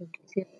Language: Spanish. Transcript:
lo quisiera